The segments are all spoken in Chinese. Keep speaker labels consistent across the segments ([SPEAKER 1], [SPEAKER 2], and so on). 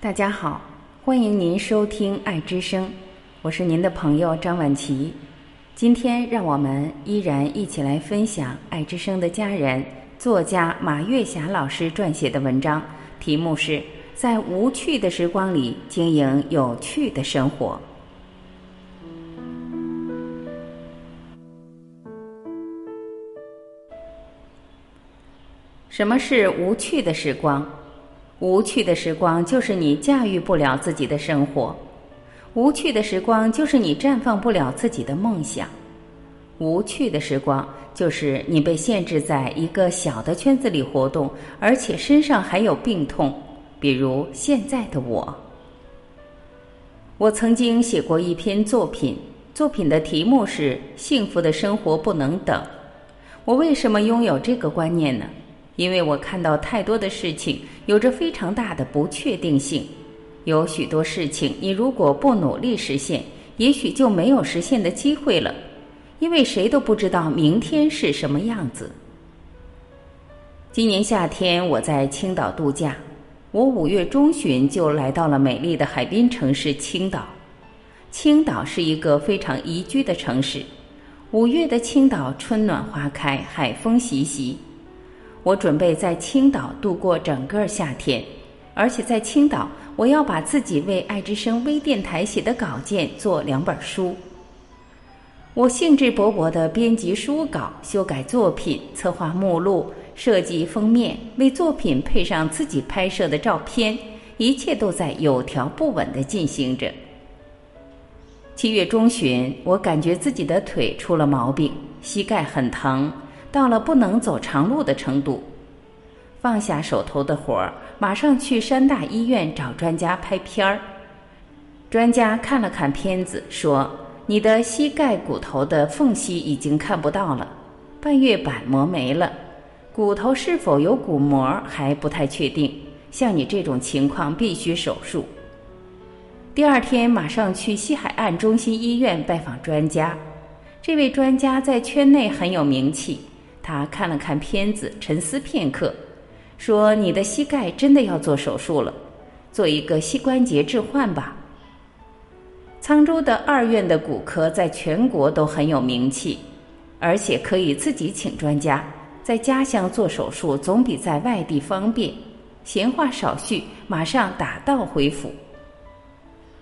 [SPEAKER 1] 大家好，欢迎您收听《爱之声》，我是您的朋友张婉琪。今天让我们依然一起来分享《爱之声》的家人作家马月霞老师撰写的文章，题目是《在无趣的时光里经营有趣的生活》。什么是无趣的时光？无趣的时光就是你驾驭不了自己的生活，无趣的时光就是你绽放不了自己的梦想，无趣的时光就是你被限制在一个小的圈子里活动，而且身上还有病痛，比如现在的我。我曾经写过一篇作品，作品的题目是《幸福的生活不能等》。我为什么拥有这个观念呢？因为我看到太多的事情有着非常大的不确定性，有许多事情你如果不努力实现，也许就没有实现的机会了，因为谁都不知道明天是什么样子。今年夏天我在青岛度假，我五月中旬就来到了美丽的海滨城市青岛。青岛是一个非常宜居的城市，五月的青岛春暖花开，海风习习。我准备在青岛度过整个夏天，而且在青岛，我要把自己为爱之声微电台写的稿件做两本书。我兴致勃勃地编辑书稿、修改作品、策划目录、设计封面，为作品配上自己拍摄的照片，一切都在有条不紊地进行着。七月中旬，我感觉自己的腿出了毛病，膝盖很疼。到了不能走长路的程度，放下手头的活儿，马上去山大医院找专家拍片儿。专家看了看片子，说：“你的膝盖骨头的缝隙已经看不到了，半月板磨没了，骨头是否有骨膜还不太确定。像你这种情况，必须手术。”第二天马上去西海岸中心医院拜访专家，这位专家在圈内很有名气。他看了看片子，沉思片刻，说：“你的膝盖真的要做手术了，做一个膝关节置换吧。”沧州的二院的骨科在全国都很有名气，而且可以自己请专家，在家乡做手术总比在外地方便。闲话少叙，马上打道回府。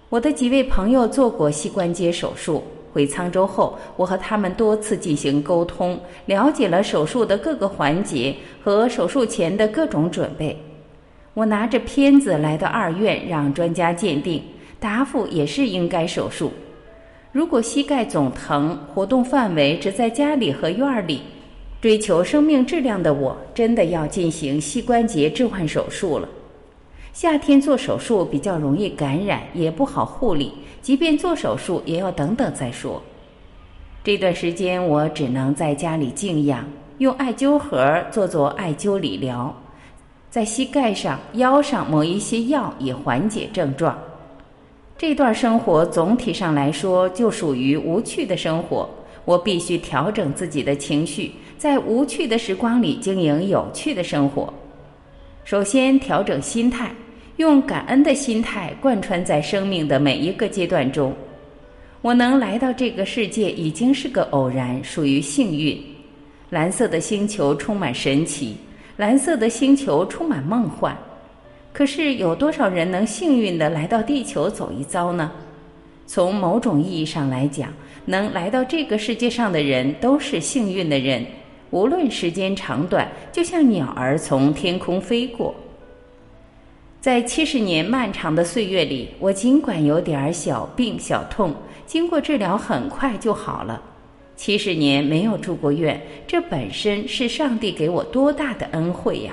[SPEAKER 1] 我的几位朋友做过膝关节手术。回沧州后，我和他们多次进行沟通，了解了手术的各个环节和手术前的各种准备。我拿着片子来到二院，让专家鉴定，答复也是应该手术。如果膝盖总疼，活动范围只在家里和院里，追求生命质量的我，真的要进行膝关节置换手术了。夏天做手术比较容易感染，也不好护理。即便做手术，也要等等再说。这段时间我只能在家里静养，用艾灸盒做做艾灸理疗，在膝盖上、腰上抹一些药，以缓解症状。这段生活总体上来说就属于无趣的生活。我必须调整自己的情绪，在无趣的时光里经营有趣的生活。首先调整心态。用感恩的心态贯穿在生命的每一个阶段中，我能来到这个世界已经是个偶然，属于幸运。蓝色的星球充满神奇，蓝色的星球充满梦幻。可是有多少人能幸运的来到地球走一遭呢？从某种意义上来讲，能来到这个世界上的人都是幸运的人，无论时间长短，就像鸟儿从天空飞过。在七十年漫长的岁月里，我尽管有点小病小痛，经过治疗很快就好了。七十年没有住过院，这本身是上帝给我多大的恩惠呀！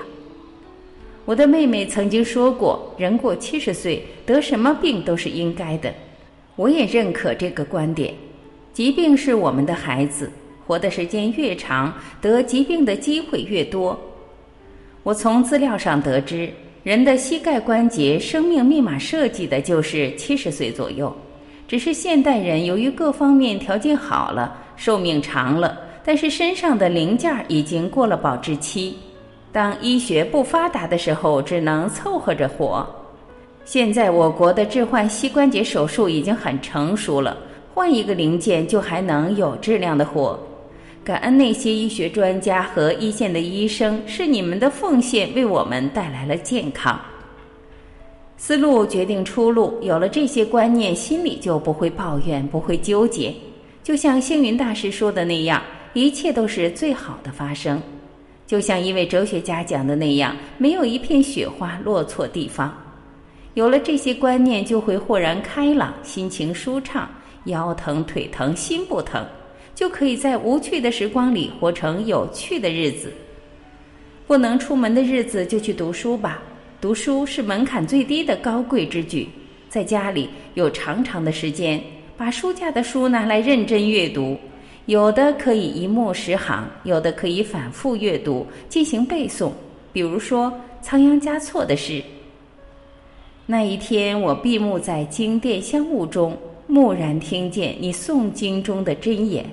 [SPEAKER 1] 我的妹妹曾经说过：“人过七十岁得什么病都是应该的。”我也认可这个观点。疾病是我们的孩子，活的时间越长，得疾病的机会越多。我从资料上得知。人的膝盖关节生命密码设计的就是七十岁左右，只是现代人由于各方面条件好了，寿命长了，但是身上的零件已经过了保质期。当医学不发达的时候，只能凑合着活。现在我国的置换膝关节手术已经很成熟了，换一个零件就还能有质量的活。感恩那些医学专家和一线的医生，是你们的奉献为我们带来了健康。思路决定出路，有了这些观念，心里就不会抱怨，不会纠结。就像星云大师说的那样，一切都是最好的发生。就像一位哲学家讲的那样，没有一片雪花落错地方。有了这些观念，就会豁然开朗，心情舒畅，腰疼腿疼心不疼，就可以在无趣的时光里活成有趣的日子。不能出门的日子，就去读书吧。读书是门槛最低的高贵之举，在家里有长长的时间，把书架的书拿来认真阅读，有的可以一目十行，有的可以反复阅读进行背诵。比如说仓央嘉措的诗。那一天，我闭目在经殿香雾中，蓦然听见你诵经中的真言。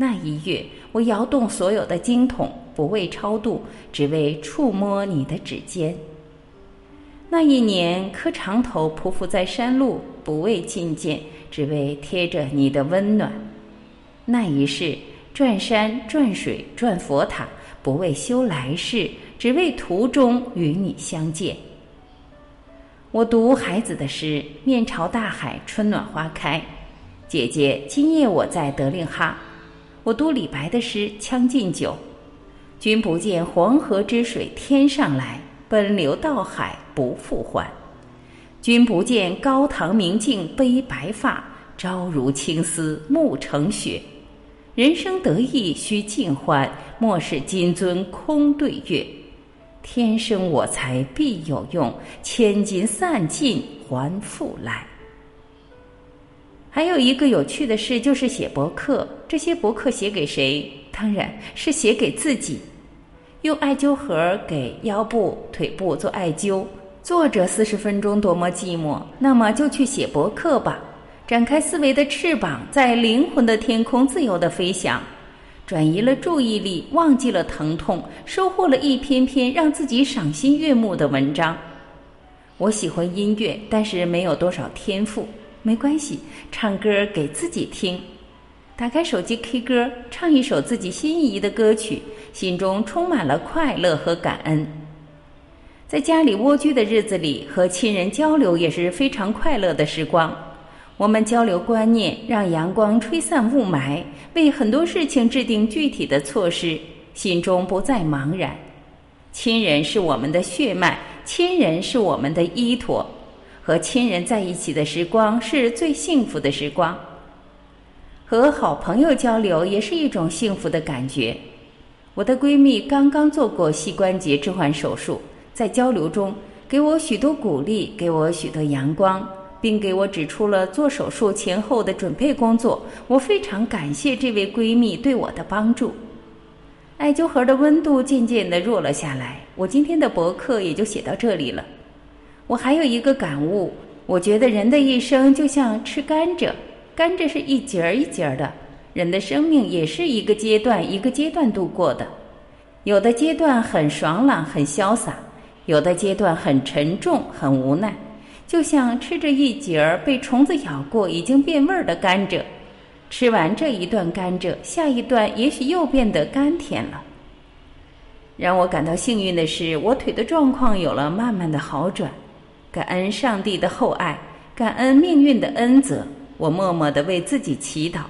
[SPEAKER 1] 那一月，我摇动所有的经筒，不为超度，只为触摸你的指尖。那一年，磕长头匍匐在山路，不为觐见，只为贴着你的温暖。那一世，转山转水转佛塔，不为修来世，只为途中与你相见。我读孩子的诗，面朝大海，春暖花开。姐姐，今夜我在德令哈。我读李白的诗，《将进酒》。君不见黄河之水天上来。奔流到海不复还，君不见高堂明镜悲白发，朝如青丝暮成雪。人生得意须尽欢，莫使金樽空对月。天生我材必有用，千金散尽还复来。还有一个有趣的事，就是写博客。这些博客写给谁？当然是写给自己。用艾灸盒给腰部、腿部做艾灸，坐着四十分钟多么寂寞，那么就去写博客吧。展开思维的翅膀，在灵魂的天空自由地飞翔，转移了注意力，忘记了疼痛，收获了一篇篇让自己赏心悦目的文章。我喜欢音乐，但是没有多少天赋，没关系，唱歌给自己听。打开手机 K 歌，唱一首自己心仪的歌曲，心中充满了快乐和感恩。在家里蜗居的日子里，和亲人交流也是非常快乐的时光。我们交流观念，让阳光吹散雾霾，为很多事情制定具体的措施，心中不再茫然。亲人是我们的血脉，亲人是我们的依托，和亲人在一起的时光是最幸福的时光。和好朋友交流也是一种幸福的感觉。我的闺蜜刚刚做过膝关节置换手术，在交流中给我许多鼓励，给我许多阳光，并给我指出了做手术前后的准备工作。我非常感谢这位闺蜜对我的帮助。艾灸盒的温度渐渐的弱了下来，我今天的博客也就写到这里了。我还有一个感悟，我觉得人的一生就像吃甘蔗。甘蔗是一节儿一节儿的，人的生命也是一个阶段一个阶段度过的。有的阶段很爽朗很潇洒，有的阶段很沉重很无奈。就像吃着一节儿被虫子咬过已经变味儿的甘蔗，吃完这一段甘蔗，下一段也许又变得甘甜了。让我感到幸运的是，我腿的状况有了慢慢的好转。感恩上帝的厚爱，感恩命运的恩泽。我默默地为自己祈祷，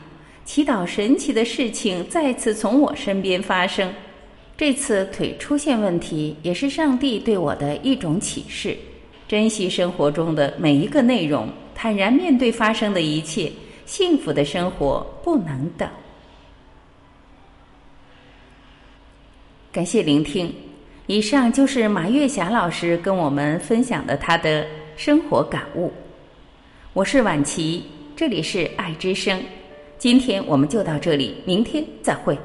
[SPEAKER 1] 祈祷神奇的事情再次从我身边发生。这次腿出现问题，也是上帝对我的一种启示：珍惜生活中的每一个内容，坦然面对发生的一切。幸福的生活不能等。感谢聆听，以上就是马月霞老师跟我们分享的她的生活感悟。我是婉琪。这里是爱之声，今天我们就到这里，明天再会。